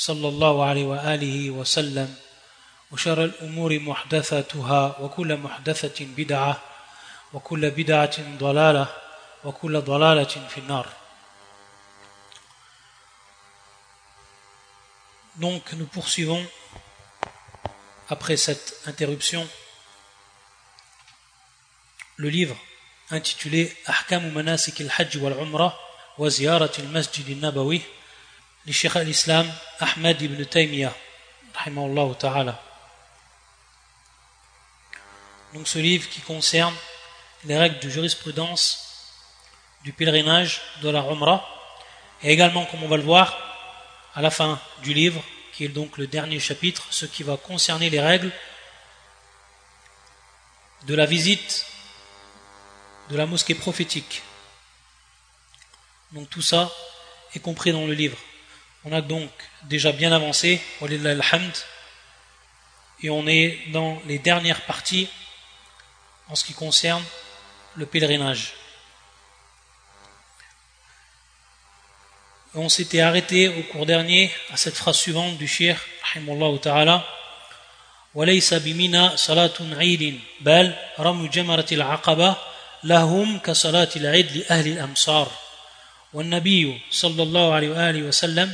صلى الله عليه وآله وسلم وشر الأمور محدثاتها وكل محدثة بدعة وكل بدعة ضلالة وكل ضلالة في النار Donc nous poursuivons après cette interruption le livre intitulé Ahkam manasik al-Hajj wal-Umrah wa ziyarat al-Masjid al-Nabawi du Cheikh al-Islam Ahmad ibn Taymiyyah donc ce livre qui concerne les règles de jurisprudence du pèlerinage de la Umrah et également comme on va le voir à la fin du livre qui est donc le dernier chapitre ce qui va concerner les règles de la visite de la mosquée prophétique. Donc tout ça est compris dans le livre on a donc déjà bien avancé et on est dans les dernières parties en ce qui concerne le pèlerinage. On s'était arrêté au cours dernier à cette phrase suivante du shir, rahimallahu ta'ala, وليس بمنا صلاة عيد بل رمي جمرة العقبة لهم كصلاة العيد لأهل الأمصار والنبي صلى الله عليه وآله وسلم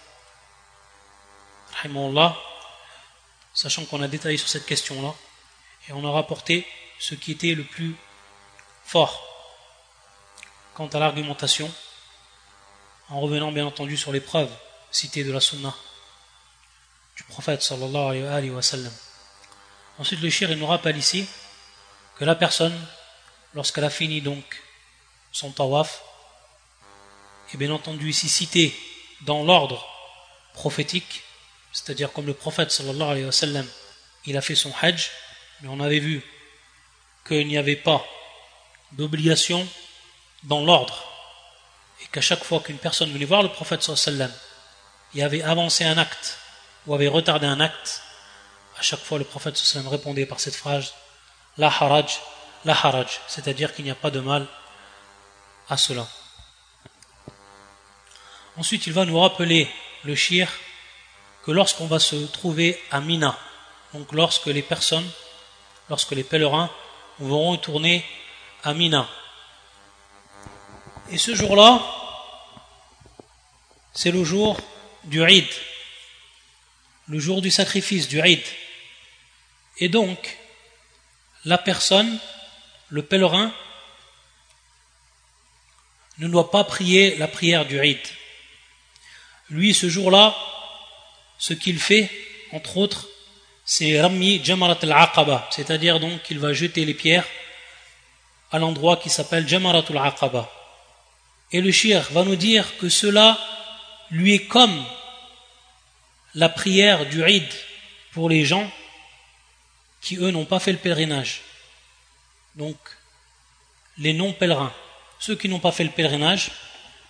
sachant qu'on a détaillé sur cette question-là, et on a rapporté ce qui était le plus fort quant à l'argumentation, en revenant bien entendu sur les preuves citées de la sunna du prophète sallallahu alayhi wa. Ensuite, le shir il nous rappelle ici que la personne, lorsqu'elle a fini donc son tawaf, est bien entendu ici cité dans l'ordre prophétique, c'est-à-dire comme le prophète sallallahu alayhi wa sallam, il a fait son hajj, mais on avait vu qu'il n'y avait pas d'obligation dans l'ordre, et qu'à chaque fois qu'une personne venait voir le prophète sallallahu alayhi wa sallam, il avait avancé un acte ou avait retardé un acte, à chaque fois le prophète sallallahu alayhi wa répondait par cette phrase La haraj, la haraj, c'est-à-dire qu'il n'y a pas de mal à cela. Ensuite, il va nous rappeler le shir que lorsqu'on va se trouver à Mina, donc lorsque les personnes, lorsque les pèlerins vont retourner à Mina. Et ce jour-là, c'est le jour du Eid, le jour du sacrifice du Eid. Et donc, la personne, le pèlerin, ne doit pas prier la prière du Eid. Lui, ce jour-là, ce qu'il fait, entre autres, c'est Rami Jamarat al-Aqaba, c'est-à-dire donc qu'il va jeter les pierres à l'endroit qui s'appelle Jamarat al-Aqaba. Et le shir va nous dire que cela lui est comme la prière du Eid pour les gens qui, eux, n'ont pas fait le pèlerinage. Donc, les non-pèlerins, ceux qui n'ont pas fait le pèlerinage,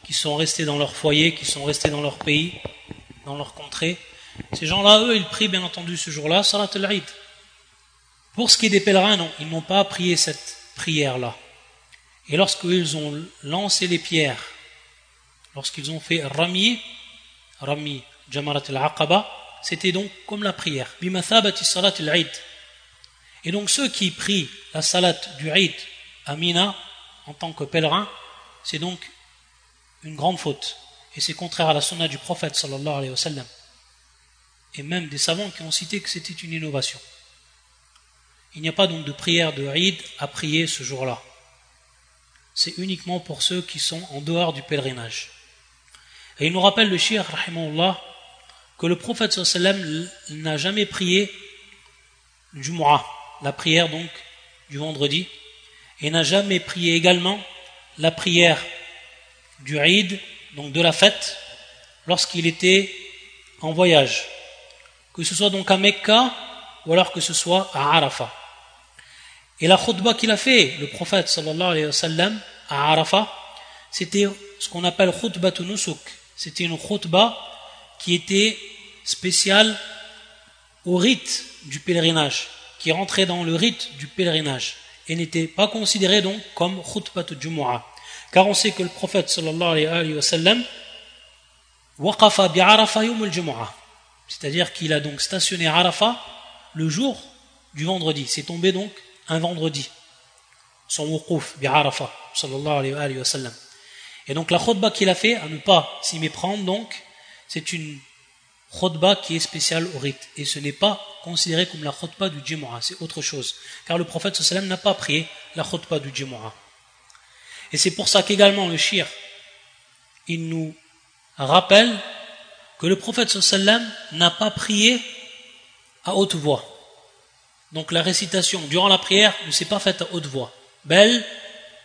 qui sont restés dans leur foyer, qui sont restés dans leur pays, dans leur contrée. Ces gens-là, eux, ils prient bien entendu ce jour-là, Salat al-Eid. Pour ce qui est des pèlerins, non, ils n'ont pas prié cette prière-là. Et lorsqu'ils ont lancé les pierres, lorsqu'ils ont fait Rami, Rami Jamarat al-Aqaba, c'était donc comme la prière. Bimathabati Salat al-Eid. Et donc ceux qui prient la Salat du Eid à Mina, en tant que pèlerins, c'est donc une grande faute. Et c'est contraire à la sunna du prophète sallallahu alayhi wa sallam. Et même des savants qui ont cité que c'était une innovation. Il n'y a pas donc de prière de Eid à prier ce jour-là. C'est uniquement pour ceux qui sont en dehors du pèlerinage. Et il nous rappelle le shir, que le prophète sallam n'a jamais prié du Jumu'ah, la prière donc du vendredi, et n'a jamais prié également la prière du Eid, donc de la fête, lorsqu'il était en voyage, que ce soit donc à Mecca ou alors que ce soit à Arafat. Et la khutbah qu'il a fait, le prophète sallallahu alayhi wa sallam, à Arafat, c'était ce qu'on appelle khutbah nusuk. C'était une khutbah qui était spéciale au rite du pèlerinage, qui rentrait dans le rite du pèlerinage et n'était pas considérée donc comme khutbah jumu'ah. Car on sait que le prophète sallallahu alayhi wa sallam waqafa bi Arafat yawm al C'est-à-dire qu'il a donc stationné Arafat le jour du vendredi. C'est tombé donc un vendredi. Son wuquf bi Arafat sallallahu alayhi wa sallam. Et donc la khutbah qu'il a fait, à ne pas s'y méprendre donc, c'est une khutbah qui est spéciale au rite. Et ce n'est pas considéré comme la khutbah du Jumu'ah, c'est autre chose. Car le prophète sallam n'a pas prié la khutbah du Jumu'ah. Et c'est pour ça qu'également le shir, il nous rappelle que le prophète n'a pas prié à haute voix. Donc la récitation durant la prière ne s'est pas faite à haute voix. Bel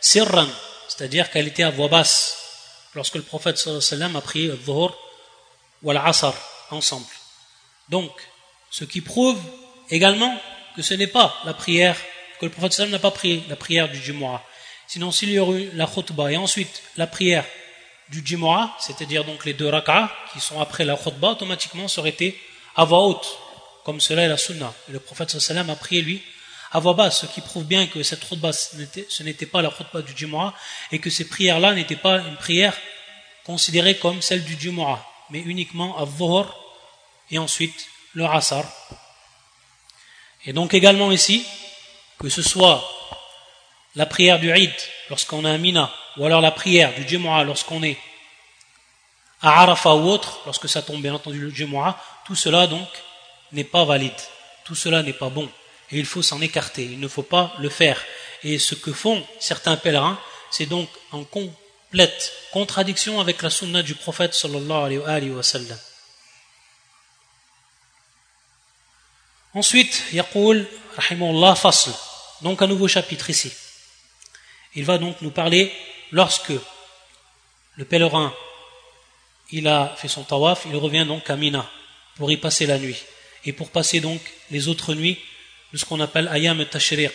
sirran, c'est-à-dire qu'elle était à voix basse lorsque le prophète sallam a prié le ou al-asr ensemble. Donc, ce qui prouve également que ce n'est pas la prière, que le prophète n'a pas prié la prière du Jumu'ah. Sinon, s'il y aurait eu la khutbah et ensuite la prière du Jumu'ah, c'est-à-dire donc les deux rak'ah qui sont après la khutbah, automatiquement aurait été à voix haute, comme cela est la sunna. Et le prophète sallam a prié lui à voix basse, ce qui prouve bien que cette khutbah ce n'était pas la khutbah du Jumu'ah et que ces prières-là n'étaient pas une prière considérée comme celle du Jumu'ah, mais uniquement à dhuhr et ensuite le asar. Et donc également ici, que ce soit la prière du Eid lorsqu'on est à Mina, ou alors la prière du Jumu'ah lorsqu'on est à Arafat ou autre, lorsque ça tombe bien entendu le Jumu'ah, tout cela donc n'est pas valide, tout cela n'est pas bon, et il faut s'en écarter, il ne faut pas le faire. Et ce que font certains pèlerins, c'est donc en complète contradiction avec la sunna du prophète sallallahu alayhi wa sallam. Ensuite, Yaqul, rahimahullah, fasl. Donc un nouveau chapitre ici. Il va donc nous parler lorsque le pèlerin il a fait son tawaf, il revient donc à Mina pour y passer la nuit et pour passer donc les autres nuits de ce qu'on appelle ayam tashriq,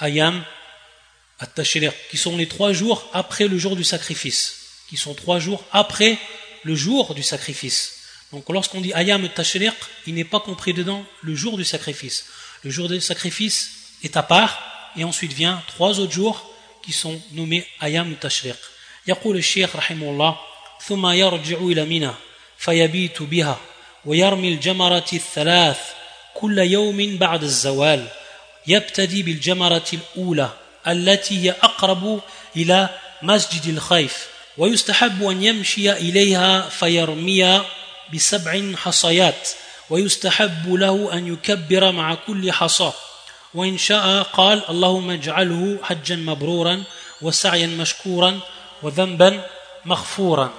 ayam tashriq, qui sont les trois jours après le jour du sacrifice, qui sont trois jours après le jour du sacrifice. Donc lorsqu'on dit ayam tashriq, il n'est pas compris dedans le jour du sacrifice. Le jour du sacrifice est à part, et ensuite vient trois autres jours qui sont nommés ayam tashriq. يقول الشيخ رحمه الله ثم يرجع إلى منى فيبيت بها ويرمي الجمرة الثلاث كل يوم بعد الزوال يبتدي بالجمرة الأولى التي هي أقرب إلى مسجد الخيف ويستحب أن يمشي إليها فيرمي بسبع حصيات ويستحب له أن يكبر مع كل حصى وإن شاء قال اللهم اجعله حجا مبرورا وسعيا مشكورا وذنبا مغفورا.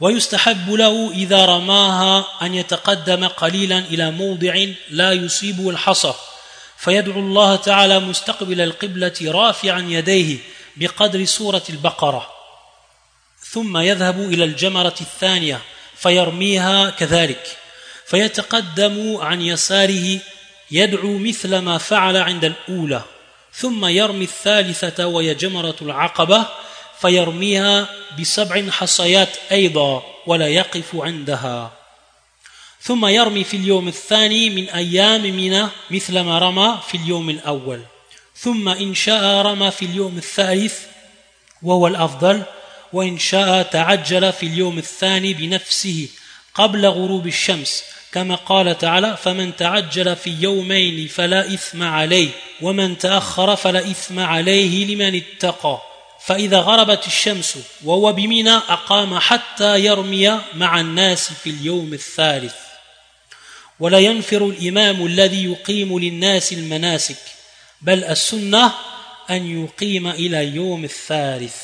ويستحب له إذا رماها أن يتقدم قليلا إلى موضع لا يصيبه الحصى فيدعو الله تعالى مستقبل القبلة رافعا يديه بقدر سورة البقرة. ثم يذهب إلى الجمرة الثانية فيرميها كذلك. فيتقدم عن يساره يدعو مثل ما فعل عند الأولى ثم يرمي الثالثة وهي جمرة العقبة فيرميها بسبع حصيات أيضا ولا يقف عندها. ثم يرمي في اليوم الثاني من أيام منى مثل ما رمى في اليوم الأول. ثم إن شاء رمى في اليوم الثالث وهو الأفضل وإن شاء تعجل في اليوم الثاني بنفسه قبل غروب الشمس. كما قال تعالى فمن تعجل في يومين فلا إثم عليه ومن تأخر فلا إثم عليه لمن اتقى. فإذا غربت الشمس وهو بمنى أقام حتى يرمي مع الناس في اليوم الثالث. ولا ينفر الإمام الذي يقيم للناس المناسك بل السنة أن يقيم إلى يوم الثالث.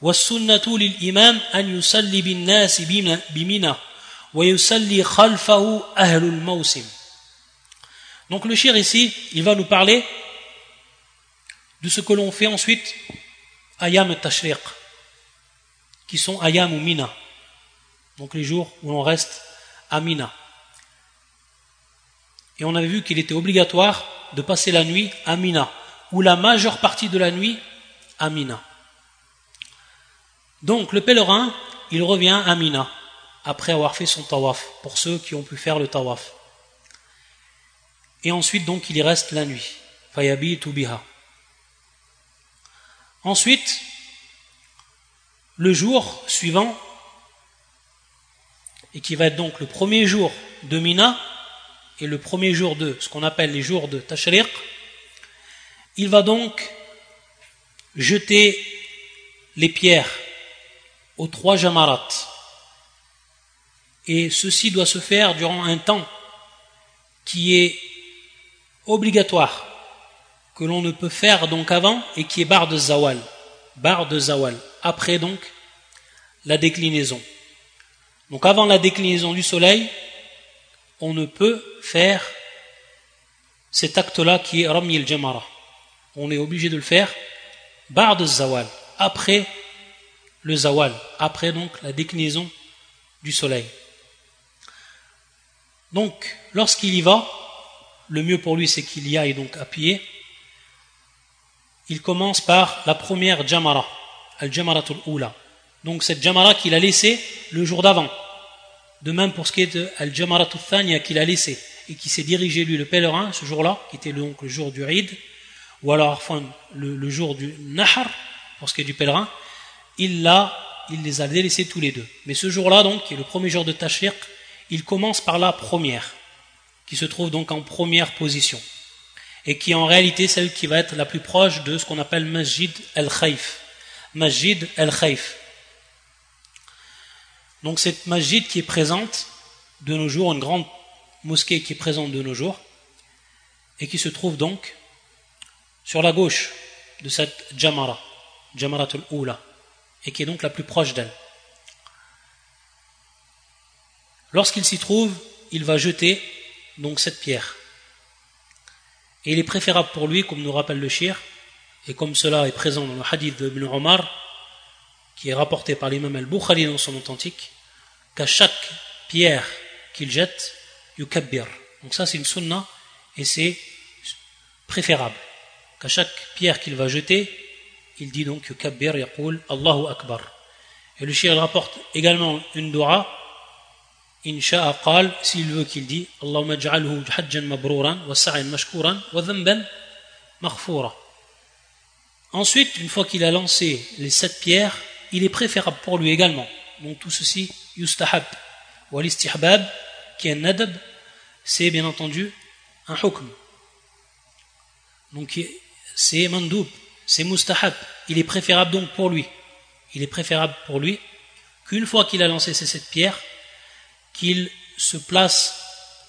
والسنة للإمام أن يصلي بالناس بمنى. ويصلي خلفه أهل الموسم Donc le shir ici, il va nous parler de ce que l'on fait ensuite ayam et tashriq, qui sont ayam ou mina, donc les jours où l'on reste à mina. Et on avait vu qu'il était obligatoire de passer la nuit à Mina, ou la majeure partie de la nuit à Mina. Donc le pèlerin, il revient à Mina, après avoir fait son tawaf, pour ceux qui ont pu faire le tawaf. Et ensuite, donc, il y reste la nuit. Fayabi biha. Ensuite, le jour suivant, et qui va être donc le premier jour de Mina, et le premier jour de ce qu'on appelle les jours de Tashriq, il va donc jeter les pierres aux trois jamarat. Et ceci doit se faire durant un temps qui est obligatoire, que l'on ne peut faire donc avant et qui est bar de zawal. Bar de zawal. Après donc la déclinaison. Donc avant la déclinaison du soleil, on ne peut faire cet acte-là qui est Rami al-Jamara. On est obligé de le faire bar de zawal, après le zawal, après donc la déclinaison du soleil. Donc, lorsqu'il y va, le mieux pour lui c'est qu'il y aille donc à pied. Il commence par la première jamara, al-jamaratul ula. Donc cette jamara qu'il a laissée le jour d'avant. De même pour ce qui est de Al-Jamaratul Thania qu'il a laissé et qui s'est dirigé, lui, le pèlerin, ce jour-là, qui était donc le jour du Eid, ou alors enfin, le, jour du Nahar, pour ce qui est du pèlerin, il, il les a délaissés tous les deux. Mais ce jour-là, donc, qui est le premier jour de Tashriq, il commence par la première, qui se trouve donc en première position, et qui est en réalité celle qui va être la plus proche de ce qu'on appelle Masjid al-Khayf. Masjid al-Khayf. Donc cette masjid qui est présente de nos jours, une grande mosquée qui est présente de nos jours, et qui se trouve donc sur la gauche de cette Jamara, Jamaratul Oula, et qui est donc la plus proche d'elle. Lorsqu'il s'y trouve, il va jeter donc cette pierre. Et il est préférable pour lui, comme nous rappelle le shir, et comme cela est présent dans le hadith de Ibn Omar, qui est rapporté par l'imam al-Bukhari dans son authentique, qu'à chaque pierre qu'il jette, yukabbir. Donc ça c'est une sunna et c'est préférable. Qu'à chaque pierre qu'il va jeter, il dit donc yukabbir, yaqul Allahu Akbar. Et le shir rapporte également une dua, insha'a qal, s'il veut qu'il dit Allahumma ja'alhu hajjan mabrouran wa sa'in mashkouran wa dhanban maghfoura. Ensuite, une fois qu'il a lancé les sept pierres, il est préférable pour lui également. Donc tout ceci, yustahab. Ou l'istihbab, qui est un nadab, c'est bien entendu un hukm. Donc c'est mandoub, c'est mustahab. Il est préférable donc pour lui. Il est préférable pour lui qu'une fois qu'il a lancé ces sept pierres, qu'il se place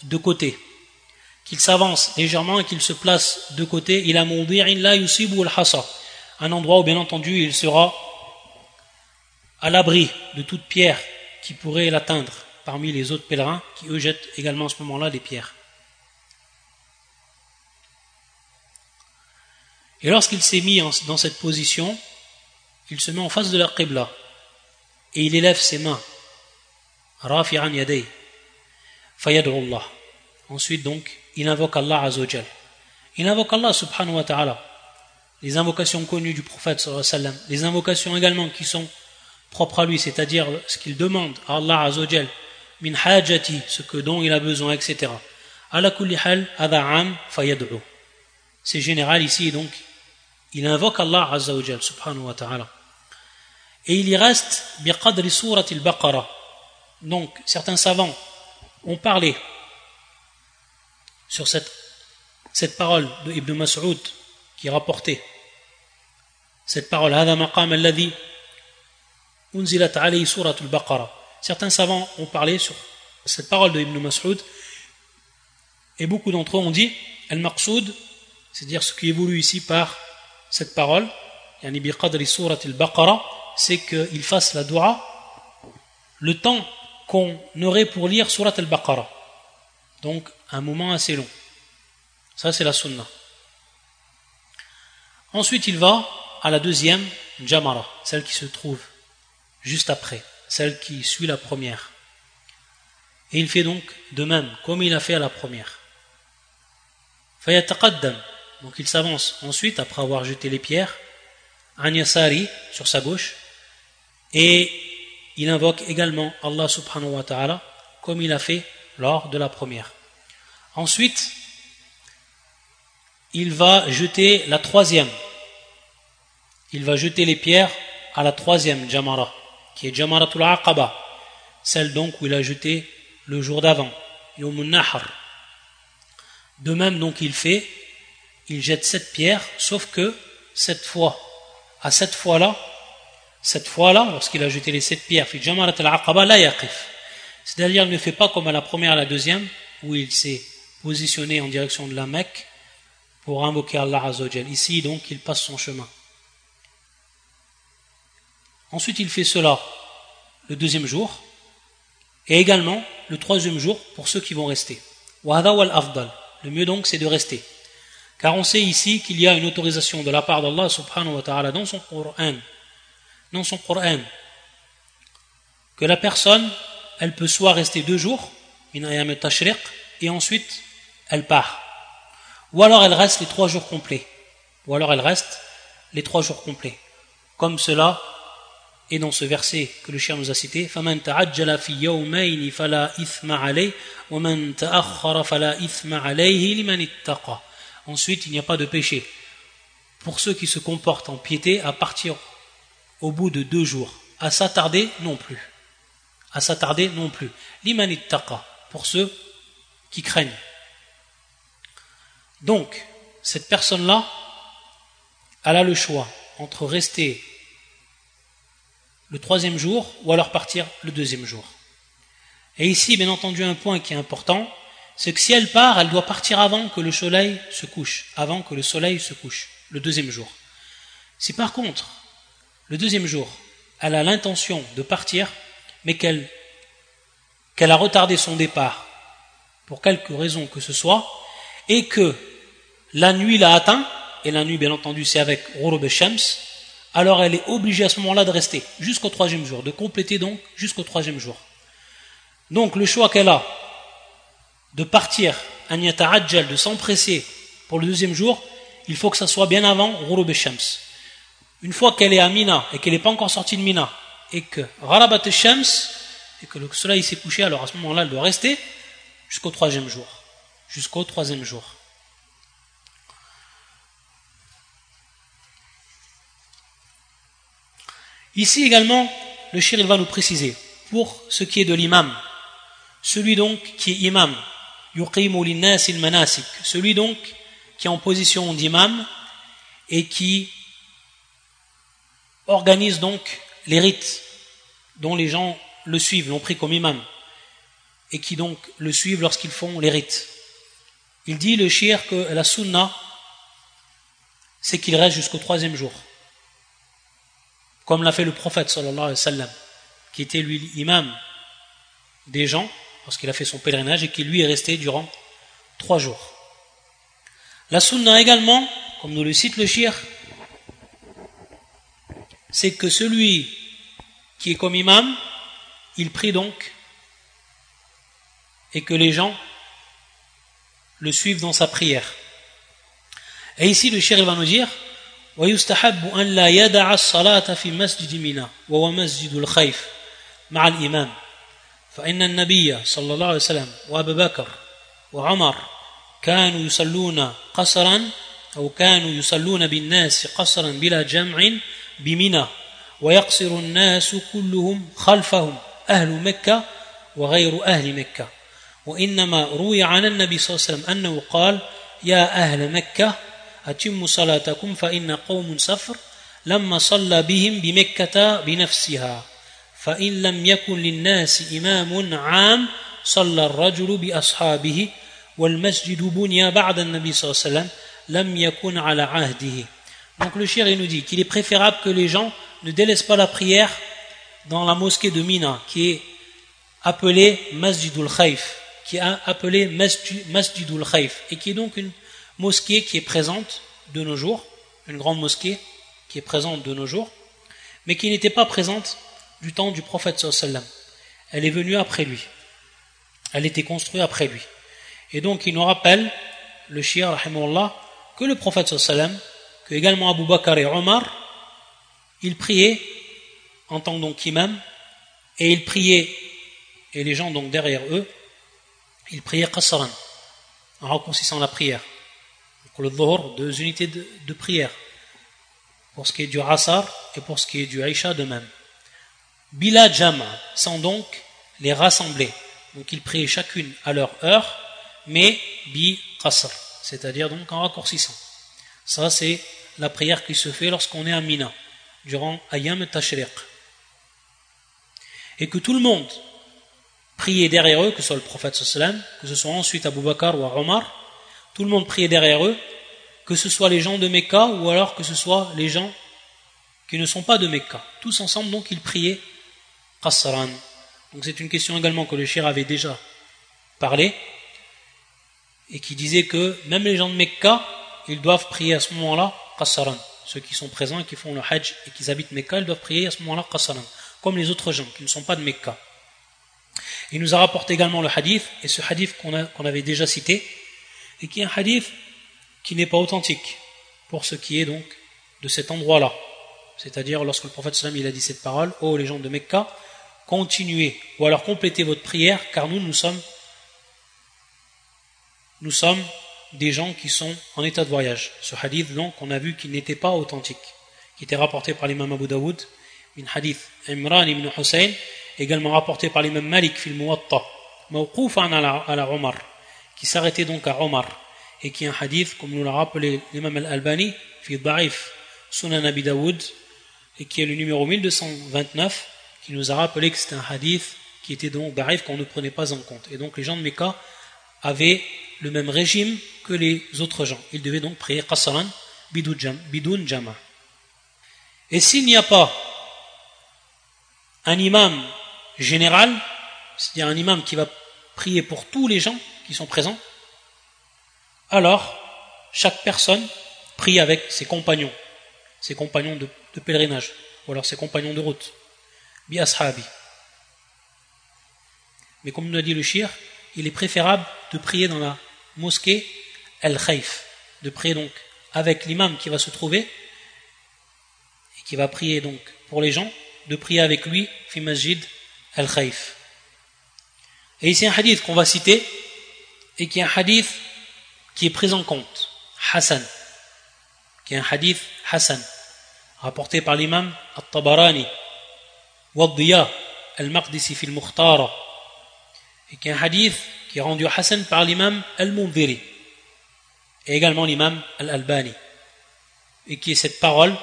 de côté, qu'il s'avance légèrement et qu'il se place de côté. Il a la yusibu al-hasa, un endroit où bien entendu il sera à l'abri de toute pierre qui pourrait l'atteindre parmi les autres pèlerins qui eux jettent également à ce moment-là des pierres. Et lorsqu'il s'est mis dans cette position, il se met en face de la Qibla et il élève ses mains. Rafi'an yadei. Allah. Ensuite donc, il invoque Allah Azzawajal. Il invoque Allah subhanahu wa ta'ala. Les invocations connues du prophète sallallahu alayhi les invocations également qui sont propre à lui, c'est-à-dire ce qu'il demande à Allah Azzawajal, min hajati, ce que dont il a besoin, etc. Ala kulli hal, am fayad'u. C'est général ici, donc, il invoque Allah Azzawajal, subhanahu wa ta'ala. Et il y reste, biqadri surat al-Baqarah. Donc, certains savants ont parlé sur cette, parole de Ibn Mas'ud qui rapportait cette parole. Certains savants ont parlé sur cette parole de Ibn Mas'ud et beaucoup d'entre eux ont dit al-maqsoud c'est-à-dire ce qui est voulu ici par cette parole c'est qu'il fasse la dua le temps qu'on aurait pour lire surat al-Baqarah. Donc, un moment assez long. Ça, c'est la sunna. Ensuite, il va à la deuxième jamara, celle qui se trouve juste après, celle qui suit la première. Et il fait donc de même, comme il a fait à la première. Donc il s'avance ensuite, après avoir jeté les pierres, Anyasari sur sa gauche, et il invoque également Allah subhanahu wa ta'ala, comme il a fait lors de la première. Ensuite, il va jeter la troisième. Il va jeter les pierres à la troisième Jamara, qui est Jamaratul Aqaba, celle donc où il a jeté le jour d'avant, Yomun Nahar. De même, donc, il fait, il jette sept pierres, sauf que cette fois, à cette fois-là, cette fois-là, lorsqu'il a jeté les sept pierres, c'est-à-dire il ne fait pas comme à la première et à la deuxième, où il s'est positionné en direction de la Mecque pour invoquer Allah Azzawajal. Ici, donc, il passe son chemin. Ensuite, il fait cela le deuxième jour, et également le troisième jour pour ceux qui vont rester. Le mieux donc, c'est de rester. Car on sait ici qu'il y a une autorisation de la part d'Allah subhanahu wa ta'ala dans son Coran, dans son Coran que la personne, elle peut soit rester deux jours, et ensuite elle part. Ou alors elle reste les trois jours complets. Ou alors elle reste les trois jours complets. Comme cela est dans ce verset que le chien nous a cité. Ensuite, il n'y a pas de péché. Pour ceux qui se comportent en piété à partir au bout de deux jours. À s'attarder non plus. À s'attarder non plus. Liman ittaqa, pour ceux qui craignent. Donc, cette personne-là, elle a le choix entre rester le troisième jour ou alors partir le deuxième jour. Et ici, bien entendu, un point qui est important, c'est que si elle part, elle doit partir avant que le soleil se couche, avant que le soleil se couche, le deuxième jour. Si par contre, le deuxième jour, elle a l'intention de partir, mais qu'elle a retardé son départ pour quelque raison que ce soit, et que la nuit l'a atteint, et la nuit bien entendu c'est avec Shams, alors elle est obligée à ce moment-là de rester jusqu'au troisième jour, de compléter donc jusqu'au troisième jour. Donc le choix qu'elle a de partir, de s'empresser pour le deuxième jour, il faut que ça soit bien avant Shams. Une fois qu'elle est à Mina et qu'elle n'est pas encore sortie de Mina, et que Rarabat Shams, et que le soleil s'est couché, alors à ce moment-là elle doit rester jusqu'au troisième jour. Jusqu'au troisième jour. Ici également, le shir va nous préciser, pour ce qui est de l'imam, celui donc qui est imam, celui donc qui est en position d'imam et qui organise donc les rites dont les gens le suivent, l'ont pris comme imam, et qui donc le suivent lorsqu'ils font les rites. Il dit le shir que la sunna, c'est qu'il reste jusqu'au troisième jour comme l'a fait le prophète sallallahu alayhi qui était lui l'imam des gens lorsqu'il a fait son pèlerinage et qui lui est resté durant trois jours. La sunna également, comme nous le cite le shir, c'est que celui qui est comme imam, il prie donc et que les gens le suivent dans sa prière. Et ici, le shir va nous dire ويستحب أن لا يدع الصلاة في مسجد منى وهو مسجد الخيف مع الإمام فإن النبي صلى الله عليه وسلم وأبا بكر وعمر كانوا يصلون قصرا أو كانوا يصلون بالناس قصرا بلا جمع بمنى ويقصر الناس كلهم خلفهم أهل مكة وغير أهل مكة. وإنما روي عن النبي صلى الله عليه وسلم أنه قال يا أهل مكة أتموا صلاتكم فإن قوم سفر لما صلى بهم بمكة بنفسها فإن لم يكن للناس إمام عام صلى الرجل بأصحابه والمسجد بني بعد النبي صلى الله عليه وسلم lam ala. Donc le shir, nous dit qu'il est préférable que les gens ne délaissent pas la prière dans la mosquée de Mina, qui est appelée Masjidul Khaif, qui est appelée Masjidul Khaif, et qui est donc une mosquée qui est présente de nos jours, une grande mosquée qui est présente de nos jours, mais qui n'était pas présente du temps du prophète sallam. Elle est venue après lui. Elle était construite après lui. Et donc il nous rappelle, le shir, rahimahullah, que le prophète sallam, que également Abu Bakr et Omar, ils priaient en tant donc imam, et ils priaient, et les gens donc derrière eux, ils priaient qasran, en raccourcissant la prière. Pour le dhuhr, deux unités de, prière. Pour ce qui est du asar et pour ce qui est du aisha de même. Bila jama, sans donc les rassembler. Donc ils priaient chacune à leur heure, mais bi qasr, c'est-à-dire donc en raccourcissant. Ça c'est la prière qui se fait lorsqu'on est à Mina, durant Ayam Tashriq. Et que tout le monde priait derrière eux, que ce soit le prophète sallam, que ce soit ensuite Abu Bakr ou Omar, tout le monde priait derrière eux, que ce soit les gens de Mecca ou alors que ce soit les gens qui ne sont pas de Mecca. Tous ensemble, donc, ils priaient Qasran. Donc c'est une question également que le shir avait déjà parlé et qui disait que même les gens de Mecca, ils doivent prier à ce moment-là Qasran. Ceux qui sont présents et qui font le Hajj et qui habitent Mecca, ils doivent prier à ce moment-là Qasran. Comme les autres gens qui ne sont pas de Mecca. Il nous a rapporté également le hadith, et ce hadith qu'on avait déjà cité, et qui est un hadith qui n'est pas authentique pour ce qui est donc de cet endroit-là. C'est-à-dire lorsque le prophète il a dit cette parole, ô oh, les gens de Mecca, continuez ou alors complétez votre prière car nous nous sommes nous sommes des gens qui sont en état de voyage. Ce hadith donc on a vu qu'il n'était pas authentique, qui était rapporté par l'imam Abu Daoud, une hadith Imran ibn Hussein, également rapporté par l'imam Malik fil Muwatta, mawqufan ala Omar qui s'arrêtait donc à Omar et qui est un hadith, comme nous l'a rappelé l'imam al-Albani, fi Da'if Sunan Abi Dawood, et qui est le numéro 1229, qui nous a rappelé que c'était un hadith qui était donc Da'if qu'on ne prenait pas en compte. Et donc les gens de Mecca avaient le même régime que les autres gens. Ils devaient donc prier Qasran bidun jama. Et s'il n'y a pas un imam général, c'est-à-dire un imam qui va prier pour tous les gens, qui sont présents, alors chaque personne prie avec ses compagnons, ses compagnons de, pèlerinage, ou alors ses compagnons de route, bi ashabi. Mais comme nous a dit le shir, il est préférable de prier dans la mosquée al-khayf, de prier donc avec l'imam qui va se trouver et qui va prier donc pour les gens, de prier avec lui fi masjid al-khayf. Et ici un hadith qu'on va citer et qui est un hadith qui est pris en compte, Hassan, qui est un hadith Hassan, rapporté par l'imam Al-Tabarani, Waddiya Al-Maqdisi fil Mukhtara, et qui est un hadith qui est rendu Hassan par l'imam Al-Mundhiri, et également l'imam Al-Albani, et qui est cette parole,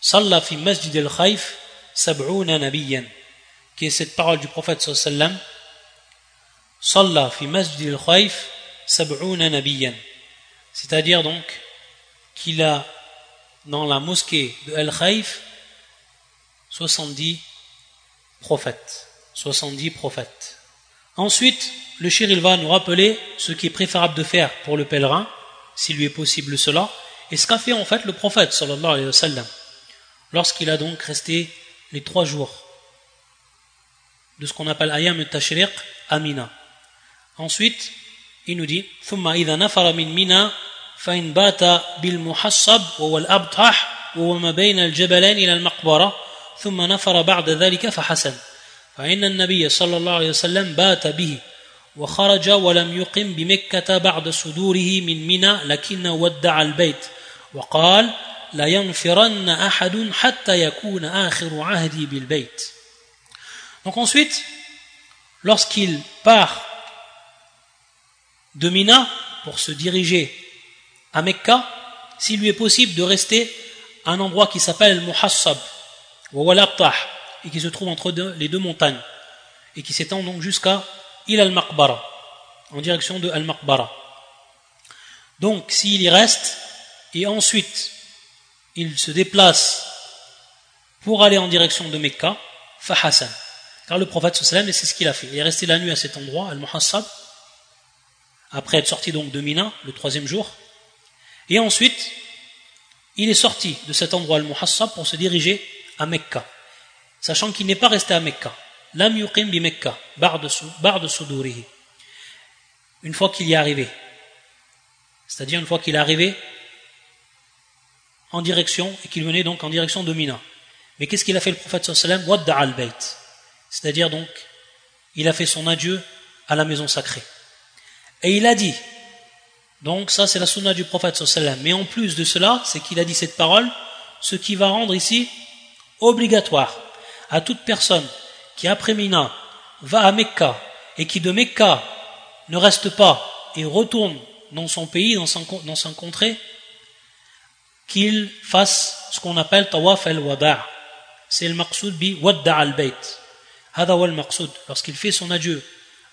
Salla fi masjid al-khayf sab'una nabiyan, qui est cette parole du prophète sallallahu c'est-à-dire donc qu'il a dans la mosquée de Al Khaif 70 prophètes. 70 prophètes Ensuite, le shir il va nous rappeler ce qui est préférable de faire pour le pèlerin, s'il lui est possible cela, et ce qu'a fait en fait le prophète sallallahu alayhi wa sallam, lorsqu'il a donc resté les trois jours de ce qu'on appelle ayam tashriq amina. Ensuite, il nous dit thumma idha nafara min mina fa in bata bil muhassab wa wal abtah wa ma bayna al jabalain ila al maqbara. فإن النبي صلى الله عليه وسلم بات به وخرج ولم يقم بمكة بعد صدوره من منى لكنه ودع البيت وقال لا ينفرن أحد حتى يكون آخر عهدي بالبيت Donc ensuite, lorsqu'il part de Mina pour se diriger à Mecca, s'il lui est possible de rester à un endroit qui s'appelle Muhassab, et qui se trouve entre les deux montagnes. et qui s'étend donc jusqu'à Il al-Maqbara, en direction de Al-Maqbara. Donc, s'il y reste, et ensuite il se déplace pour aller en direction de Mecca, Fahassan. Car le prophète sallam, et c'est ce qu'il a fait. Il est resté la nuit à cet endroit, Al-Muhassab, après être sorti donc de Mina, le troisième jour. Et ensuite, il est sorti de cet endroit, Al-Muhassab, pour se diriger à Mecca. Sachant qu'il n'est pas resté à Mecca. Lam bi Mecca, bar de sudurihi. Une fois qu'il y est arrivé. C'est-à-dire une fois qu'il est arrivé en direction, et qu'il venait donc en direction de Mina. Mais qu'est-ce qu'il a fait le prophète sallam? Wadda al-bayt. C'est-à-dire donc, il a fait son adieu à la maison sacrée. Et il a dit, donc ça c'est la sunna du prophète sallam, mais en plus de cela, c'est qu'il a dit cette parole, ce qui va rendre ici obligatoire à toute personne qui après Mina va à Mecca et qui de Mecca ne reste pas et retourne dans son pays, dans son, dans son contrée, qu'il fasse ce qu'on appelle tawaf al-wada' c'est le maqsoud bi wadda al-bayt. Hada wa al-maqsoud. Lorsqu'il fait son adieu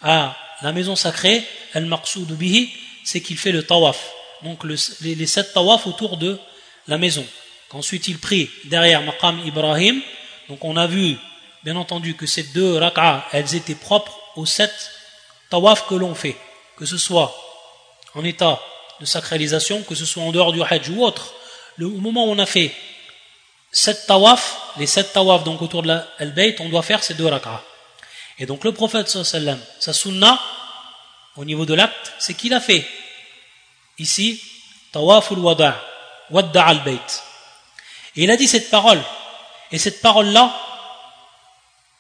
à la maison sacrée al-maqsoud bihi c'est qu'il fait le tawaf. Donc les, sept tawaf autour de la maison. Qu'ensuite il prie derrière maqam Ibrahim donc on a vu bien entendu que ces deux rak'a elles étaient propres aux sept tawaf que l'on fait que ce soit en état de sacralisation que ce soit en dehors du hajj ou autre le, moment où on a fait sept tawaf, les sept tawaf donc autour de l'al-bayt, on doit faire ces deux rak'ah. Et donc le prophète sa sunna, au niveau de l'acte, c'est qu'il a fait ici tawaf wada wadda al-bayt. Et il a dit cette parole, et cette parole-là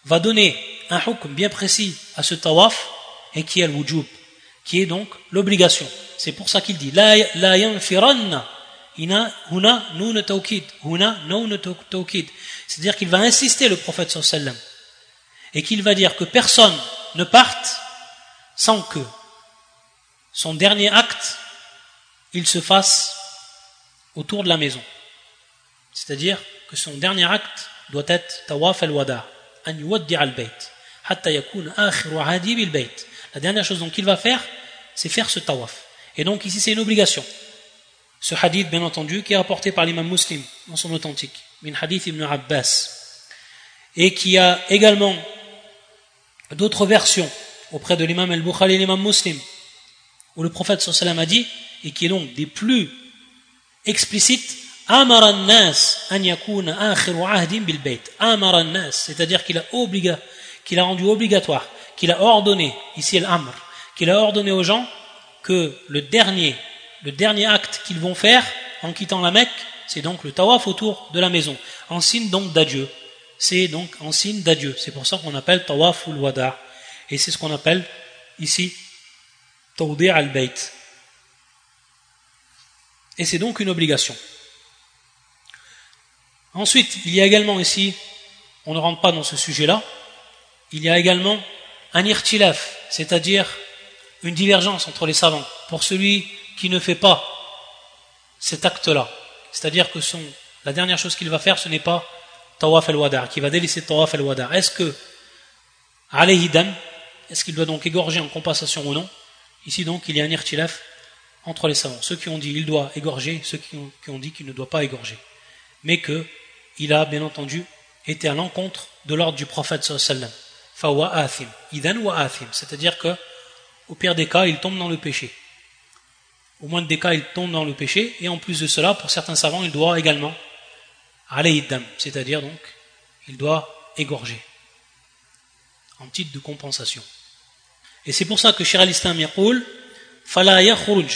va donner un hukm bien précis à ce tawaf, et qui est le wujub, qui est donc l'obligation. C'est pour ça qu'il dit la, la yanfiranna c'est-à-dire qu'il va insister le prophète sallam et qu'il va dire que personne ne parte sans que son dernier acte il se fasse autour de la maison. C'est-à-dire que son dernier acte doit être tawaf al-wada, an al-bayt, hatta yakun bayt. La dernière chose qu'il va faire, c'est faire ce tawaf. Et donc ici c'est une obligation. Ce hadith, bien entendu, qui est rapporté par l'imam muslim dans son authentique, min hadith ibn Abbas, et qui a également d'autres versions auprès de l'imam al-Bukhari et l'imam muslim, où le prophète sallam a dit, et qui est donc des plus explicites, Amar nas an yakuna akhiru bil bayt. Amar nas, c'est-à-dire qu'il a rendu obligatoire, qu'il a ordonné, ici l'amr, qu'il a ordonné aux gens que le dernier le dernier acte qu'ils vont faire en quittant la Mecque, c'est donc le tawaf autour de la maison, en signe donc d'adieu. C'est donc en signe d'adieu. C'est pour ça qu'on appelle tawaf ou wada. Et c'est ce qu'on appelle ici tawdi' al-bayt. Et c'est donc une obligation. Ensuite, il y a également ici, on ne rentre pas dans ce sujet-là, il y a également un irtilaf, c'est-à-dire une divergence entre les savants. Pour celui qui ne fait pas cet acte-là, c'est-à-dire que son, la dernière chose qu'il va faire, ce n'est pas tawaf al-wada, qui va délaisser tawaf al-wada. Est-ce que, alayhi est-ce qu'il doit donc égorger en compensation ou non? Ici donc, il y a un irtilaf entre les savants. Ceux qui ont dit il doit égorger, ceux qui ont, dit qu'il ne doit pas égorger Mais que il a bien entendu été à l'encontre de l'ordre du prophète sallallahu Fawa athim. Idan wa athim. C'est-à-dire que, au pire des cas, il tombe dans le péché au moins des cas, il tombe dans le péché, et en plus de cela, pour certains savants, il doit également dam, c'est-à-dire donc, il doit égorger, en titre de compensation. Et c'est pour ça que Shir al-Islam yaqul, فلا يخرج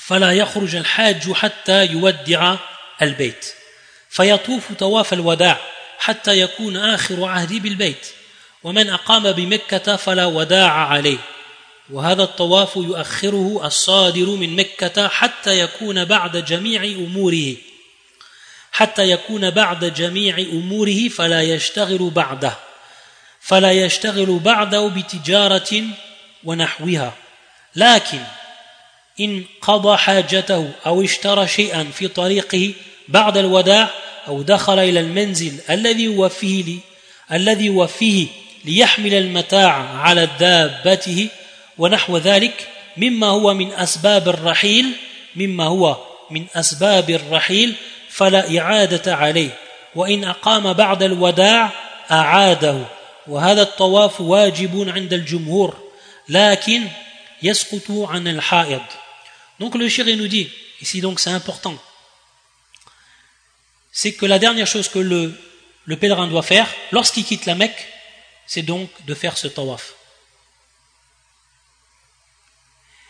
فلا يخرج الحاج حتى يودع البيت. فيطوف طواف الوداع حتى يكون آخر عهدي بالبيت. ومن أقام بمكة فلا وداع عليه. وهذا الطواف يؤخره الصادر من مكة حتى يكون بعد جميع أموره. حتى يكون بعد جميع أموره فلا يشتغل بعده. فلا يشتغل بعده بتجارة ونحوها. لكن إن قضى حاجته أو اشترى شيئا في طريقه بعد الوداع أو دخل إلى المنزل الذي هو فيه الذي هو فيه ليحمل المتاع على دابته ونحو ذلك مما هو من أسباب الرحيل مما هو من أسباب الرحيل فلا إعادة عليه وإن أقام بعد الوداع أعاده وهذا الطواف واجب عند الجمهور لكن يسقط عن الحائض. Donc le shir nous dit, ici donc c'est important, c'est que la dernière chose que le, le pèlerin doit faire lorsqu'il quitte la Mecque, c'est donc de faire ce tawaf.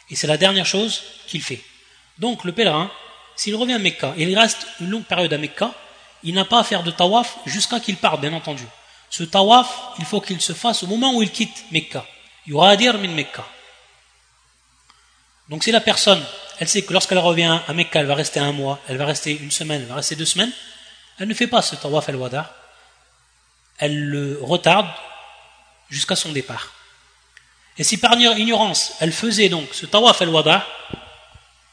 Et c'est la dernière chose qu'il fait. Donc le pèlerin, s'il revient à Mecca et il reste une longue période à Mecca, il n'a pas à faire de tawaf jusqu'à qu'il parte, bien entendu. Ce tawaf, il faut qu'il se fasse au moment où il quitte Mecca. dire min Mecca. Donc si la personne, elle sait que lorsqu'elle revient à Mecca, elle va rester un mois, elle va rester une semaine, elle va rester deux semaines, elle ne fait pas ce tawaf al-wada. Elle le retarde jusqu'à son départ. Et si par ignorance, elle faisait donc ce tawaf al-wada,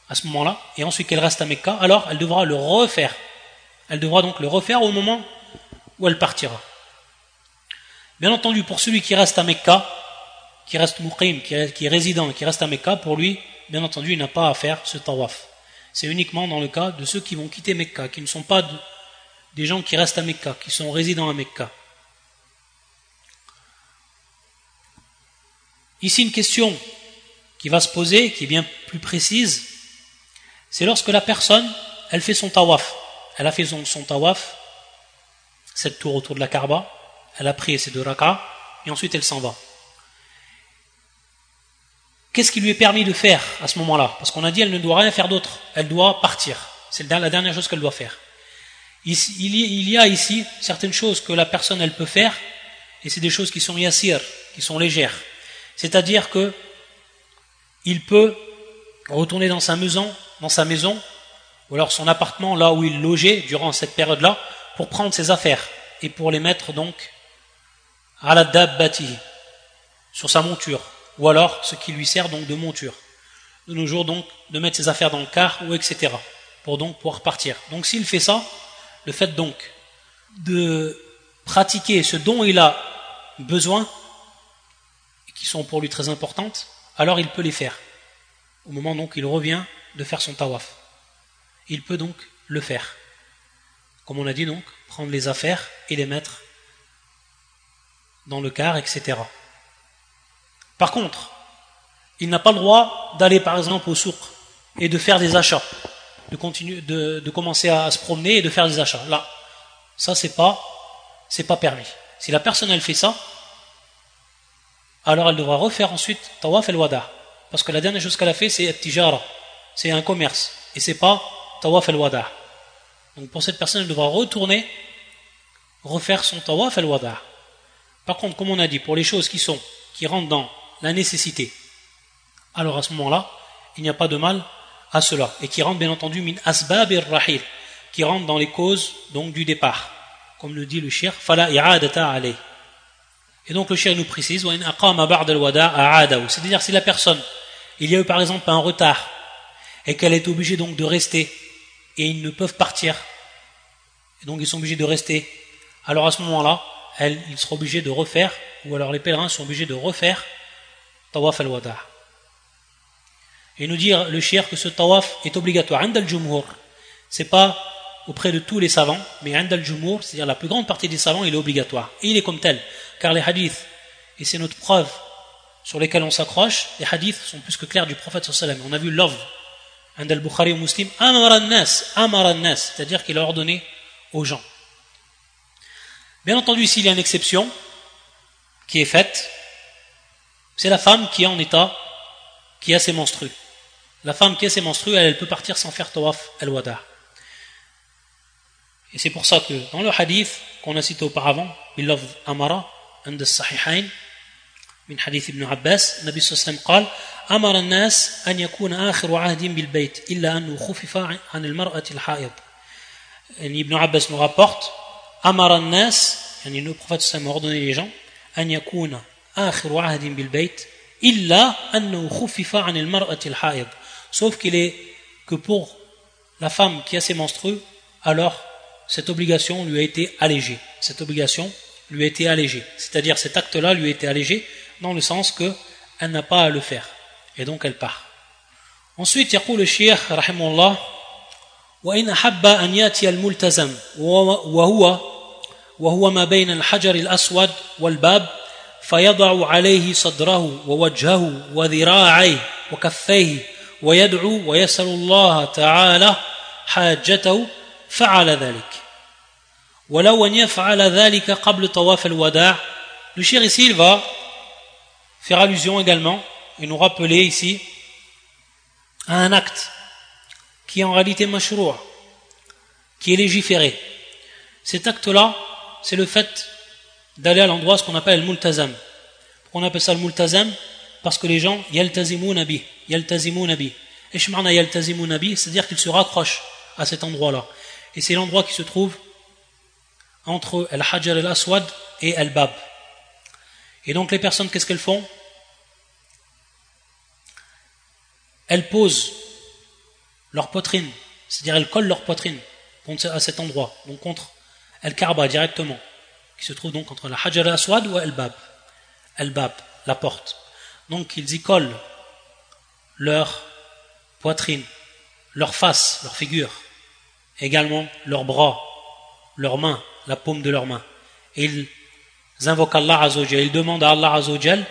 à ce moment-là, et ensuite qu'elle reste à Mecca, alors elle devra le refaire. Elle devra donc le refaire au moment où elle partira. Bien entendu, pour celui qui reste à Mecca, qui reste muqim, qui est résident, qui reste à Mecca, pour lui, bien entendu, il n'a pas à faire ce tawaf. C'est uniquement dans le cas de ceux qui vont quitter Mecca, qui ne sont pas des gens qui restent à Mecca, qui sont résidents à Mecca. Ici, une question qui va se poser, qui est bien plus précise, c'est lorsque la personne, elle fait son tawaf. Elle a fait son, tawaf, cette tour autour de la Kaaba, elle a prié ses deux rakas, et ensuite elle s'en va. Qu'est-ce qui lui est permis de faire à ce moment-là? Parce qu'on a dit elle ne doit rien faire d'autre, elle doit partir. C'est la dernière chose qu'elle doit faire. Il y a ici certaines choses que la personne elle peut faire, et c'est des choses qui sont yassir, qui sont légères. C'est-à-dire que il peut retourner dans sa maison, dans sa maison, ou alors son appartement là où il logeait durant cette période-là, pour prendre ses affaires et pour les mettre donc à la dabbati, sur sa monture ou alors ce qui lui sert donc de monture. De nos jours donc de mettre ses affaires dans le car ou etc. pour donc pouvoir partir. Donc s'il fait ça, le fait donc de pratiquer ce dont il a besoin, qui sont pour lui très importantes, alors il peut les faire. Au moment donc il revient de faire son tawaf. Il peut donc le faire. Comme on a dit donc, prendre les affaires et les mettre dans le car, etc. Par contre, il n'a pas le droit d'aller par exemple au souk et de faire des achats, de, continuer, de, commencer à se promener et de faire des achats. Là, ça c'est pas, c'est pas permis. Si la personne elle fait ça, alors elle devra refaire ensuite tawaf el wada, parce que la dernière chose qu'elle a fait c'est tijara, c'est un commerce et c'est pas tawaf el wada. Donc pour cette personne elle devra retourner refaire son tawaf el wada. Par contre, comme on a dit, pour les choses qui sont qui rentrent dans la nécessité. Alors à ce moment-là, il n'y a pas de mal à cela. Et qui rentre bien entendu min asbab rahil qui rentre dans les causes donc du départ. Comme le dit le shir, fala i'adata alay. Et donc le shir nous précise, c'est-à-dire si la personne, il y a eu par exemple un retard, et qu'elle est obligée donc de rester, et ils ne peuvent partir, et donc ils sont obligés de rester, alors à ce moment-là, elle, ils seront obligés de refaire, ou alors les pèlerins sont obligés de refaire tawaf al-wada. Et nous dire le shir que ce tawaf est obligatoire. Ind al-jumhur, c'est pas auprès de tous les savants, mais ind al-jumhur, c'est-à-dire la plus grande partie des savants, il est obligatoire. Et il est comme tel, car les hadiths, et c'est notre preuve sur lesquels on s'accroche, les hadiths sont plus que clairs du prophète sallam. On a vu l'ov, ind al-Bukhari ou Muslim, c'est-à-dire qu'il a ordonné aux gens. Bien entendu, s'il y a une exception qui est faite, c'est la femme qui est en état, qui a ses menstrues. La femme qui a ses menstrues, elle, peut partir sans faire tawaf al-wada. Et c'est pour ça que dans le hadith qu'on a cité auparavant, باللفظ أمر عند الصحيحين من حديث ابن عباس النبي صلى الله عليه وسلم قال أمر الناس أن يكون آخر عهد بالبيت إلا أنه خفف عن المرأة الحائض يعني ابن عباس nous rapporte أمر الناس يعني le prophète صلى الله عليه وسلم a ordonné les gens أن يكون sauf qu'il est que pour la femme qui a ses menstrues alors cette obligation lui a été allégée cette obligation lui a été allégé. C'est-à-dire cet acte-là lui a été allégé dans le sens que elle n'a pas à le faire. Et donc elle part. Ensuite, يقول الشيخ رحمه الله وإن أحب أن يأتي الملتزم وهو وهو ما بين الحجر الأسود والباب فيضع عليه صدره ووجهه وذراعيه وكفيه ويدعو ويسأل الله تعالى حاجته فعل ذلك ولو أن يفعل ذلك قبل طواف الوداع le shir ici faire allusion également et nous rappeler ici à un acte qui est en réalité mashrour, qui est légiféré. Cet acte-là, c'est le fait d'aller à l'endroit ce qu'on appelle le multazam. Pourquoi on appelle ça le multazam Parce que les gens yaltazimu nabi, yaltazimu nabi. Et shmarna yaltazimu nabi, c'est-à-dire qu'ils se raccrochent à cet endroit-là. Et c'est l'endroit qui se trouve entre al-hajar al-aswad et al-bab. Et donc les personnes, qu'est-ce qu'elles font? Elles posent leur poitrine, c'est-à-dire elles collent leur poitrine à cet endroit, donc contre Al-Kaaba directement, qui se trouve donc entre la Hajar al-Aswad ou Al-Bab. Al-Bab, la porte. Donc ils y collent leur poitrine, leur face, leur figure, également leurs bras, leurs mains, la paume de leurs mains. Et ils invoquent Allah Azzawajal, ils demandent à Allah Azzawajal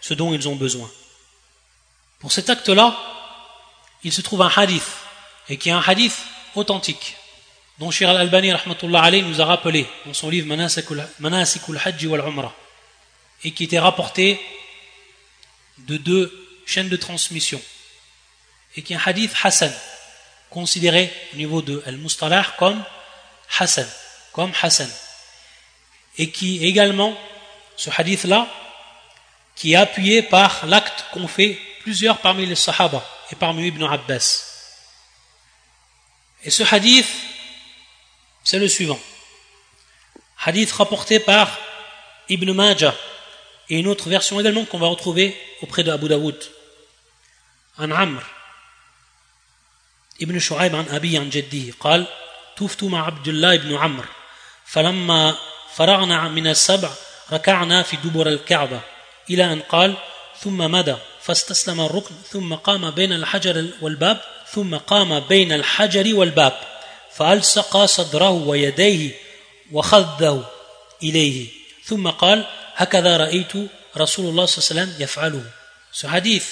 ce dont ils ont besoin. Pour cet acte-là, il se trouve un hadith, et qui est un hadith authentique, dont Shir al-Albani nous a rappelé dans son livre Manasikul Hajj wal Umrah, et qui était rapporté de deux chaînes de transmission, et qui est un hadith Hassan, considéré au niveau de Al-Mustalah comme Hassan, comme Hassan, et qui également, ce hadith-là, qui est appuyé par l'acte qu'on fait plusieurs parmi les Sahaba et parmi Ibn Abbas. Et ce hadith, c'est le suivant. Hadith rapporté par Ibn Majah et une autre version également qu'on va retrouver auprès de Abu Dawood. عن عمرو ابن شعيب عن أبي عن جده قال طفت مع عبد الله بن عمرو فلما فرغنا من السبع ركعنا في دبر الكعبة إلى أن قال ثم مدى فاستسلم الركن ثم قام بين الحجر والباب ثم قام بين الحجر والباب فألصق صدره ويديه وخذه إليه ثم قال هكذا رأيت رسول الله صلى الله عليه وسلم يفعله Ce hadith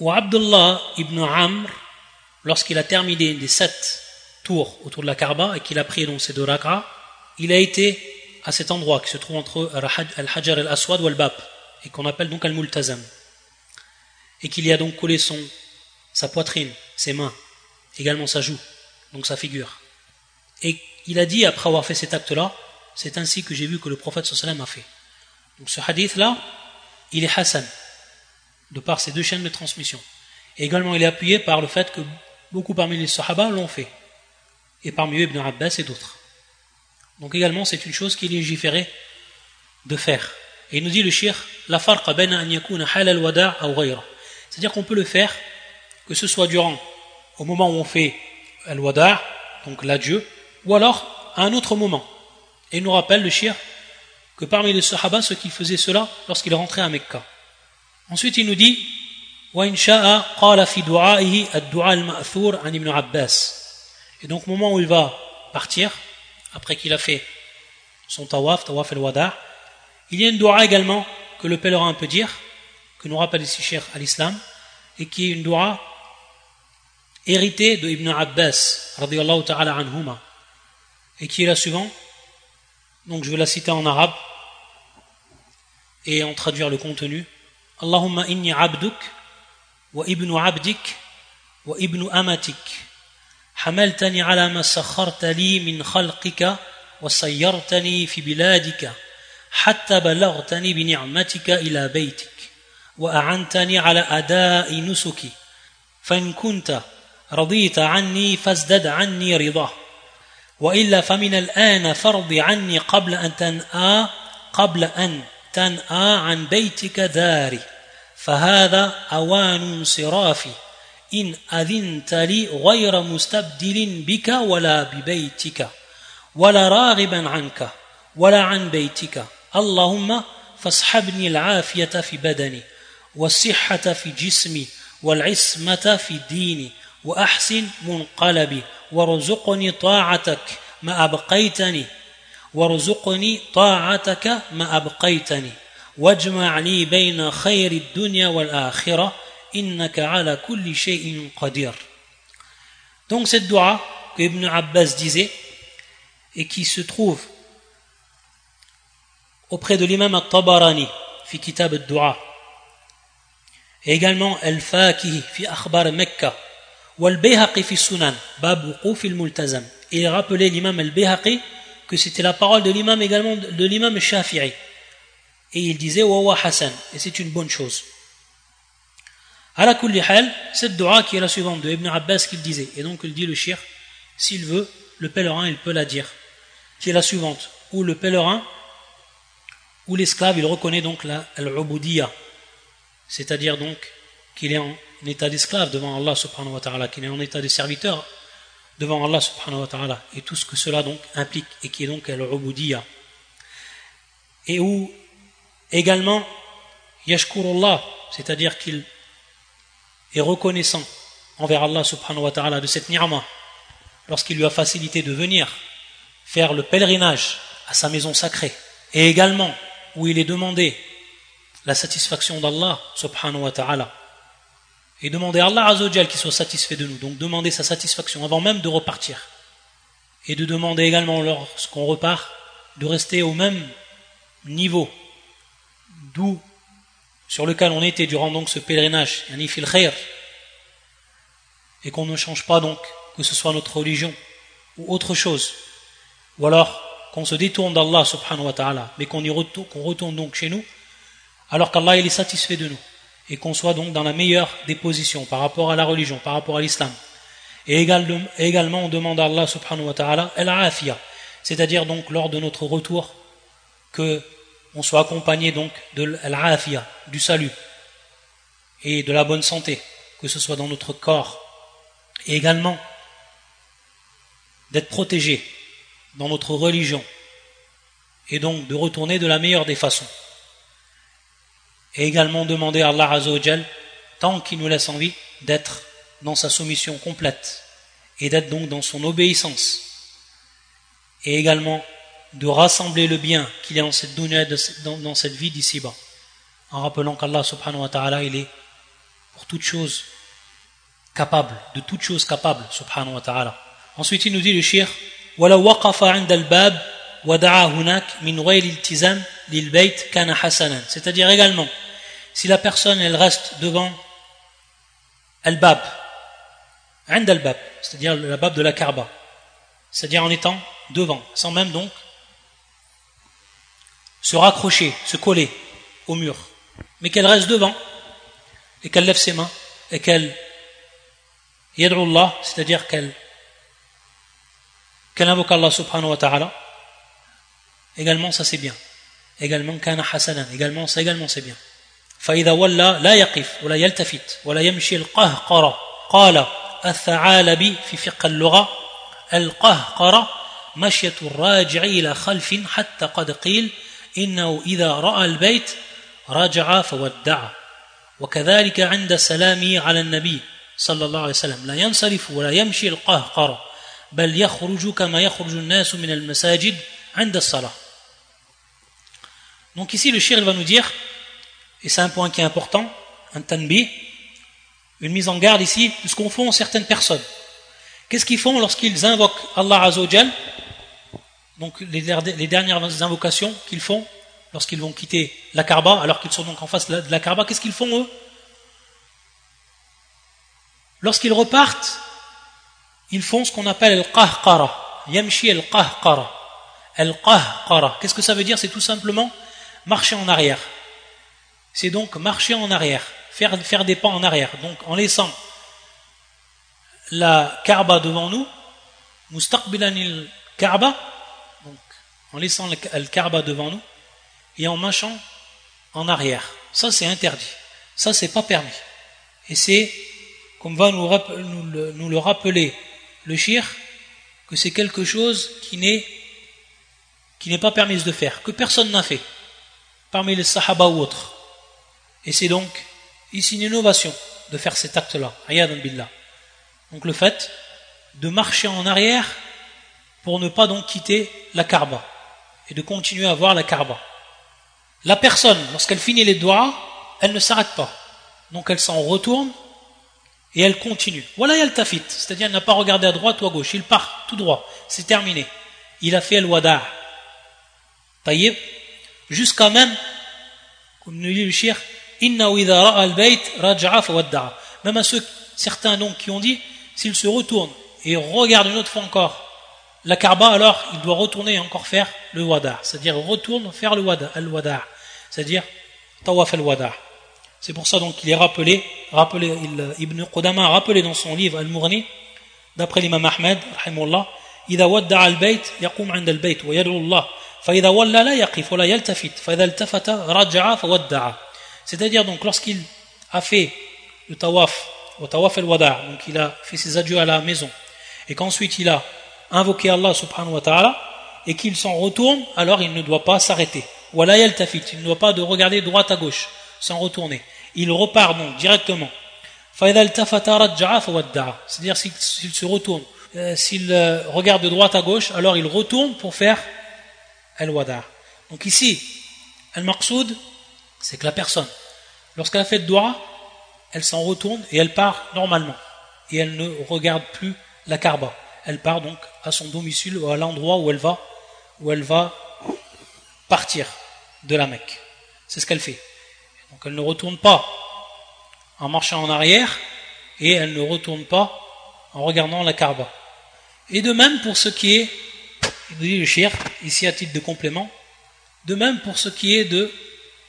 où Abdullah ibn Amr, lorsqu'il a terminé les sept tours autour de la Kaaba et qu'il a prié donc ces deux rak'ah, il a été à cet endroit qui se trouve entre Al-Hajar al-Aswad ou Al-Bab et qu'on appelle donc Al-Multazam. et qu'il y a donc collé son, sa poitrine, ses mains, également sa joue, donc sa figure. Et il a dit, après avoir fait cet acte-là, c'est ainsi que j'ai vu que le prophète sallam a fait. Donc ce hadith-là, il est Hassan, de par ces deux chaînes de transmission. Et également, il est appuyé par le fait que beaucoup parmi les Sahaba l'ont fait. Et parmi eux, Ibn Abbas et d'autres. Donc également, c'est une chose qu'il est légiféré de faire. Et il nous dit le shir, la farqa an yakuna halal wada'. C'est-à-dire qu'on peut le faire, que ce soit durant, au moment où on fait al-wada', donc l'adieu, ou alors à un autre moment. Et il nous rappelle le shir que parmi les sahaba, ceux qui faisaient cela lorsqu'ils rentraient à Mecca. Ensuite, il nous dit Et donc, au moment où il va partir, après qu'il a fait son tawaf, tawaf al-wada', il y a une dua également que le pèlerin peut dire, que nous rappelle ici Cheikh à l'islam, et qui est une dua héritée de Ibn Abbas, ta'ala anhuma, et qui est la suivante. Donc je vais la citer en arabe et en traduire le contenu. Allahumma inni abduk wa ibnu abdik wa ibnu amatik. حملتني على ما سخرت لي من خلقك وسيرتني في بلادك حتى بلغتني بنعمتك إلى بيتك وأعنتني على أداء نسكي فإن كنت رضيت عني فازدد عني رضاه. وإلا فمن الآن فرض عني قبل أن تنأى قبل أن تنأى عن بيتك داري فهذا أوان انصرافي إن أذنت لي غير مستبدل بك ولا ببيتك ولا راغبا عنك ولا عن بيتك. اللهم فاصحبني العافية في بدني والصحة في جسمي والعصمة في ديني. وأحسن منقلبي وارزقني طاعتك ما أبقيتني وارزقني طاعتك ما أبقيتني واجمع لي بين خير الدنيا والآخرة إنك على كل شيء قدير Donc cette dua que Ibn Abbas disait et qui se trouve auprès de l'imam al-Tabarani fi kitab al-dua et également al-Fakihi fi akhbar Mecca et il rappelait l'imam al-Bayhaqi que c'était la parole de l'imam également de l'imam Shafi'i. Et il disait wa hasan. Et c'est une bonne chose. À la hal cette dua qui est la suivante de Ibn Abbas qu'il disait. Et donc il dit le shir s'il veut le pèlerin il peut la dire. Qui est la suivante. Où le pèlerin où l'esclave il reconnaît donc la al c'est-à-dire donc qu'il est en état d'esclave devant Allah subhanahu wa ta'ala qu'il est en état de serviteur devant Allah subhanahu wa ta'ala. Et tout ce que cela donc implique et qui est donc al-ubudiyya. Et où également yashkurullah c'est-à-dire qu'il est reconnaissant envers Allah subhanahu wa ta'ala de cette ni'ma lorsqu'il lui a facilité de venir faire le pèlerinage à sa maison sacrée. Et également où il est demandé la satisfaction d'Allah subhanahu wa ta'ala et demander à Allah azawajal qu'il soit satisfait de nous. Donc demander sa satisfaction avant même de repartir. Et de demander également lorsqu'on repart de rester au même niveau. D'où sur lequel on était durant donc ce pèlerinage et qu'on ne change pas donc que ce soit notre religion ou autre chose. Ou alors qu'on se détourne d'Allah subhanahu wa ta'ala, mais qu'on retourne, retourne donc chez nous, alors qu'Allah est satisfait de nous, et qu'on soit donc dans la meilleure des positions par rapport à la religion, par rapport à l'islam. Et également, on demande à Allah subhanahu wa ta'ala al c'est-à-dire donc lors de notre retour, que on soit accompagné donc de l'afia, du salut, et de la bonne santé, que ce soit dans notre corps, et également d'être protégé dans notre religion et donc de retourner de la meilleure des façons Et également demander à Allah Azzawajal, tant qu'il nous laisse envie, d'être dans sa soumission complète et d'être donc dans son obéissance. Et également de rassembler le bien qu'il y a dans cette, dans cette vie d'ici-bas. En rappelant qu'Allah subhanahu wa ta'ala, il est pour toute chose capable, de toute chose capable, subhanahu wa ta'ala. Ensuite, il nous dit le shir, ولو وقف عند الباب ودعا هناك من غير التزام للبيت كان حسنا c'est-à-dire également si la personne elle reste devant al-bab عند الباب c'est-à-dire la bab de la Kaaba c'est-à-dire en étant devant sans même donc se raccrocher se coller au mur mais qu'elle reste devant et qu'elle lève ses mains et qu'elle yad'u Allah c'est-à-dire qu'elle qu'elle invoque Allah subhanahu wa ta'ala, également ça c'est bien. Également kana hasanan, également ça également c'est bien. فإذا ولى لا يقف ولا يلتفت ولا يمشي القهقرة. قال الثعالبي في فقه اللغة. القهقرة مشية الراجع إلى خلف حتى قد قيل إنه إذا رأى البيت رجع فودع. وكذلك عند سلامه على النبي صلى الله عليه وسلم. لا ينصرف ولا يمشي القهقرة donc ici le shir va nous dire et c'est un point qui est important un tanbi une mise en garde ici de ce qu'ont font certaines personnes qu'est-ce qu'ils font lorsqu'ils invoquent Allah Azzawajal? Donc les, dernières invocations qu'ils font lorsqu'ils vont quitter la Kaaba alors qu'ils sont donc en face de la Kaaba qu'est-ce qu'ils font eux? Lorsqu'ils repartent ils font ce qu'on appelle al-qahqara. Yamshi al-qahqara. Al-qahqara. Qu'est-ce que ça veut dire? C'est tout simplement marcher en arrière. C'est donc marcher en arrière, faire, faire des pas en arrière. Donc en laissant la Kaaba devant nous, donc en laissant le Kaaba devant nous, et en marchant en arrière. Ça c'est interdit. Ça c'est pas permis. Et c'est, comme va nous, nous le rappeler le shir que c'est quelque chose qui n'est pas permise de faire, que personne n'a fait, parmi les sahaba ou autres. Et c'est donc ici une innovation de faire cet acte-là, billah. Donc le fait de marcher en arrière pour ne pas donc quitter la karba et de continuer à voir la karba. La personne, lorsqu'elle finit les doigts, elle ne s'arrête pas. Donc elle s'en retourne et elle continue. Voilà elle tafit, c'est-à-dire elle n'a pas regardé à droite ou à gauche, il part tout droit, c'est terminé. Il a fait le wada. Taïb, jusqu'à même, comme nous dit le shir, inna al Même à ceux, certains donc qui ont dit, s'il se retourne et regarde une autre fois encore la karba, alors il doit retourner et encore faire le wada. C'est-à-dire retourne faire le wada, al wada. C'est-à-dire tawaf al wada. C'est pour ça donc qu'il est rappelé, rappelé il, Ibn Qudama a rappelé dans son livre Al-Mourni, d'après l'imam Ahmed, rahimullah, إذا ودع البيت يقوم عند البيت ويدعو الله فإذا ولى لا يقف ولا يلتفت فإذا التفت رجع فودع c'est-à-dire donc lorsqu'il a fait le tawaf au tawaf al-wada donc il a fait ses adieux à la maison et qu'ensuite il a invoqué Allah subhanahu wa ta'ala et qu'il s'en retourne alors il ne doit pas s'arrêter wala yaltafit il ne doit pas de regarder droite à gauche sans retourner il repart donc directement. C'est-à-dire s'il se retourne, euh, s'il euh, regarde de droite à gauche, alors il retourne pour faire al-wada. Donc ici, al-maqsoud, c'est que la personne, lorsqu'elle a fait doigt, elle s'en retourne et elle part normalement. Et elle ne regarde plus la karba. Elle part donc à son domicile ou à l'endroit où elle va, où elle va partir de la Mecque. C'est ce qu'elle fait. Donc elle ne retourne pas en marchant en arrière et elle ne retourne pas en regardant la Kaaba. Et de même pour ce qui est, il dit le shir, ici à titre de complément, de même pour ce qui est de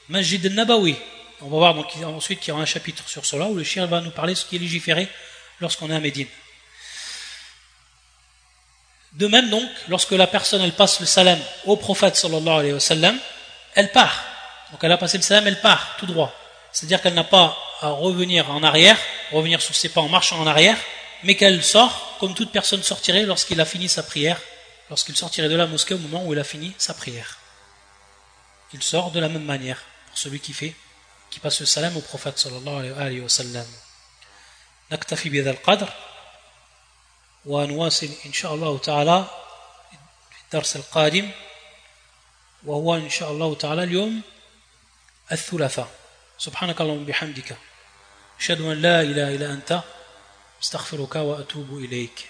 Majid al-Nabawi. On va voir donc ensuite qu'il y aura un chapitre sur cela où le shir va nous parler de ce qui est légiféré lorsqu'on est à Médine. De même donc, lorsque la personne elle passe le salam au prophète sallallahu alayhi wa sallam, elle part donc elle a passé le salam, elle part tout droit. C'est-à-dire qu'elle n'a pas à revenir en arrière, revenir sur ses pas en marchant en arrière, mais qu'elle sort comme toute personne sortirait lorsqu'il a fini sa prière, lorsqu'il sortirait de la mosquée au moment où il a fini sa prière. Il sort de la même manière pour celui qui fait, qui passe le salam au prophète sallallahu alayhi wa sallam. نكتفي بهذا القدر ونواصل إن شاء الله تعالى في الدرس القادم وهو إن شاء الله تعالى اليوم الثلاثاء سبحانك اللهم بحمدك أشهد أن لا إله إلا أنت استغفرك وأتوب إليك